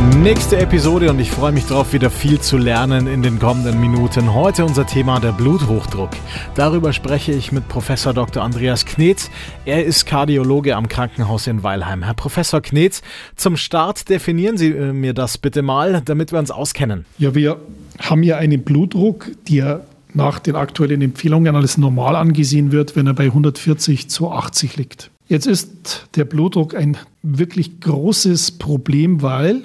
Nächste Episode und ich freue mich darauf, wieder viel zu lernen in den kommenden Minuten. Heute unser Thema der Bluthochdruck. Darüber spreche ich mit Professor Dr. Andreas Knetz. Er ist Kardiologe am Krankenhaus in Weilheim. Herr Professor Knetz, zum Start definieren Sie äh, mir das bitte mal, damit wir uns auskennen. Ja, wir haben ja einen Blutdruck, der nach den aktuellen Empfehlungen als normal angesehen wird, wenn er bei 140 zu 80 liegt. Jetzt ist der Blutdruck ein wirklich großes Problem, weil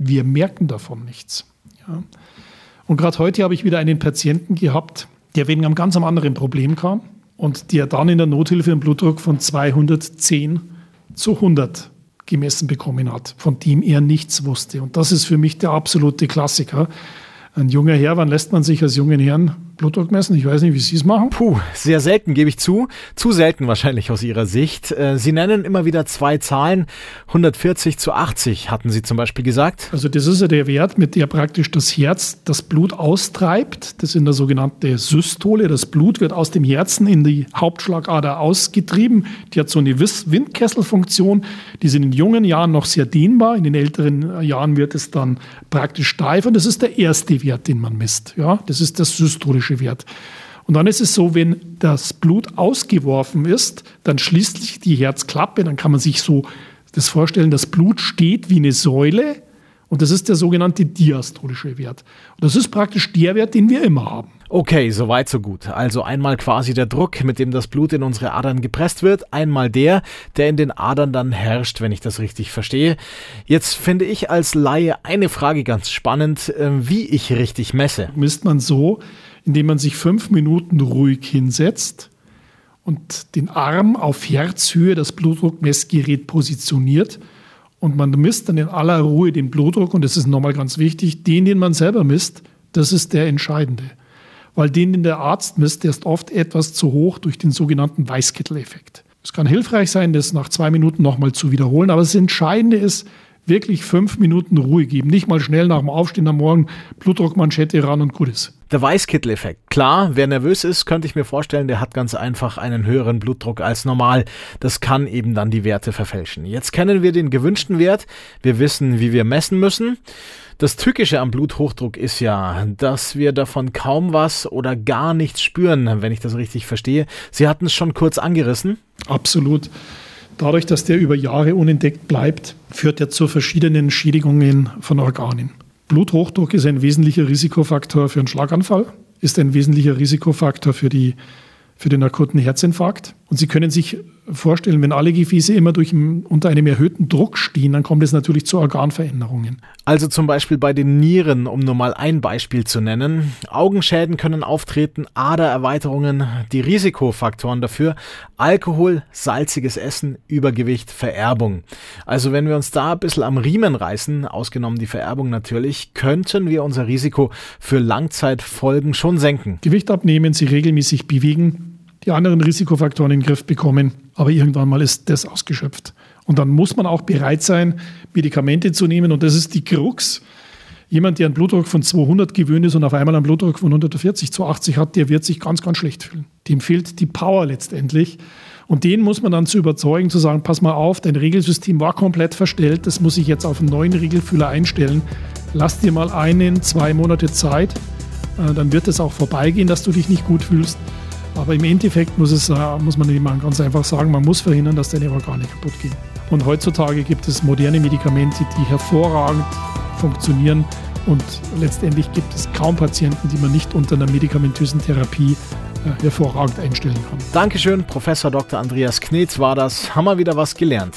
wir merken davon nichts. Ja. Und gerade heute habe ich wieder einen Patienten gehabt, der wegen einem ganz anderen Problem kam und der dann in der Nothilfe einen Blutdruck von 210 zu 100 gemessen bekommen hat, von dem er nichts wusste. Und das ist für mich der absolute Klassiker. Ein junger Herr, wann lässt man sich als jungen Herrn Blutdruck messen? Ich weiß nicht, wie Sie es machen. Puh, sehr selten, gebe ich zu. Zu selten wahrscheinlich aus Ihrer Sicht. Äh, Sie nennen immer wieder zwei Zahlen. 140 zu 80 hatten Sie zum Beispiel gesagt. Also das ist ja der Wert, mit der praktisch das Herz das Blut austreibt. Das ist eine sogenannte Systole. Das Blut wird aus dem Herzen in die Hauptschlagader ausgetrieben. Die hat so eine Windkesselfunktion. Die sind in jungen Jahren noch sehr dehnbar. In den älteren Jahren wird es dann praktisch steif. Und das ist der erste Wert, den man misst. Ja, das ist das systolische systemische Wert. Und dann ist es so, wenn das Blut ausgeworfen ist, dann schließt sich die Herzklappe, dann kann man sich so das vorstellen, das Blut steht wie eine Säule und das ist der sogenannte diastolische Wert. Und das ist praktisch der Wert, den wir immer haben. Okay, soweit so gut. Also einmal quasi der Druck, mit dem das Blut in unsere Adern gepresst wird, einmal der, der in den Adern dann herrscht, wenn ich das richtig verstehe. Jetzt finde ich als Laie eine Frage ganz spannend, ähm, wie ich richtig messe. Misst man so, indem man sich fünf Minuten ruhig hinsetzt und den Arm auf Herzhöhe das Blutdruckmessgerät positioniert und man misst dann in aller Ruhe den Blutdruck und das ist nochmal ganz wichtig, den, den man selber misst, das ist der entscheidende. Weil den, den der Arzt misst, der ist oft etwas zu hoch durch den sogenannten Weißkittel-Effekt. Es kann hilfreich sein, das nach zwei Minuten nochmal zu wiederholen, aber das Entscheidende ist, wirklich fünf Minuten Ruhe geben. Nicht mal schnell nach dem Aufstehen am Morgen Blutdruckmanschette ran und gut ist. Der Weißkittel-Effekt. Klar, wer nervös ist, könnte ich mir vorstellen, der hat ganz einfach einen höheren Blutdruck als normal. Das kann eben dann die Werte verfälschen. Jetzt kennen wir den gewünschten Wert. Wir wissen, wie wir messen müssen. Das Tückische am Bluthochdruck ist ja, dass wir davon kaum was oder gar nichts spüren, wenn ich das richtig verstehe. Sie hatten es schon kurz angerissen. Absolut. Dadurch, dass der über Jahre unentdeckt bleibt, führt er zu verschiedenen Schädigungen von Organen. Bluthochdruck ist ein wesentlicher Risikofaktor für einen Schlaganfall, ist ein wesentlicher Risikofaktor für, die, für den akuten Herzinfarkt. Und Sie können sich vorstellen, wenn alle Gefäße immer durch, unter einem erhöhten Druck stehen, dann kommt es natürlich zu Organveränderungen. Also zum Beispiel bei den Nieren, um nur mal ein Beispiel zu nennen. Augenschäden können auftreten, Adererweiterungen, die Risikofaktoren dafür, Alkohol, salziges Essen, Übergewicht, Vererbung. Also wenn wir uns da ein bisschen am Riemen reißen, ausgenommen die Vererbung natürlich, könnten wir unser Risiko für Langzeitfolgen schon senken. Gewicht abnehmen, sich regelmäßig bewegen, die anderen Risikofaktoren in den Griff bekommen. Aber irgendwann mal ist das ausgeschöpft. Und dann muss man auch bereit sein, Medikamente zu nehmen. Und das ist die Krux. Jemand, der einen Blutdruck von 200 gewöhnt ist und auf einmal einen Blutdruck von 140 zu 80 hat, der wird sich ganz, ganz schlecht fühlen. Dem fehlt die Power letztendlich. Und den muss man dann zu überzeugen, zu sagen, pass mal auf, dein Regelsystem war komplett verstellt, das muss ich jetzt auf einen neuen Regelfühler einstellen. Lass dir mal einen, zwei Monate Zeit, äh, dann wird es auch vorbeigehen, dass du dich nicht gut fühlst. Aber im Endeffekt muss, es, äh, muss man eben ganz einfach sagen, man muss verhindern, dass deine Organe kaputt gehen. Und heutzutage gibt es moderne Medikamente, die hervorragend funktionieren. Und letztendlich gibt es kaum Patienten, die man nicht unter einer medikamentösen Therapie äh, hervorragend einstellen kann. Dankeschön, Professor Dr. Andreas Knetz war das. Haben wir wieder was gelernt.